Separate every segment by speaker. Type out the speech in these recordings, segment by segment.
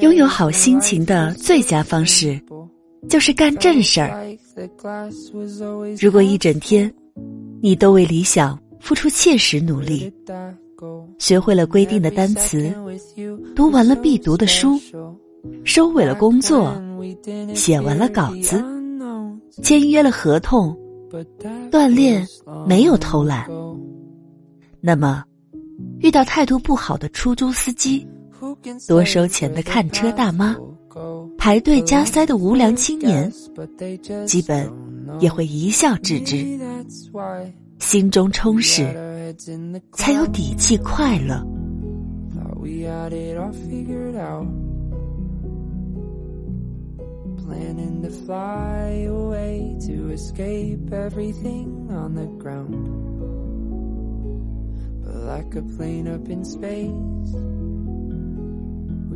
Speaker 1: 拥有好心情的最佳方式，就是干正事儿。如果一整天，你都为理想付出切实努力，学会了规定的单词，读完了必读的书，收尾了工作，写完了稿子，签约了合同，锻炼没有偷懒，那么，遇到态度不好的出租司机。多收钱的看车大妈，排队加塞的无良青年，基本也会一笑置之。心中充实，才有底气快乐。we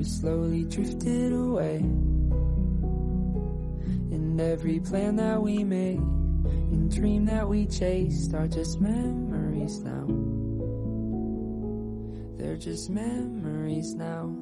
Speaker 1: slowly drifted away. And every plan that we made and dream that we chased are just memories now. They're just memories now.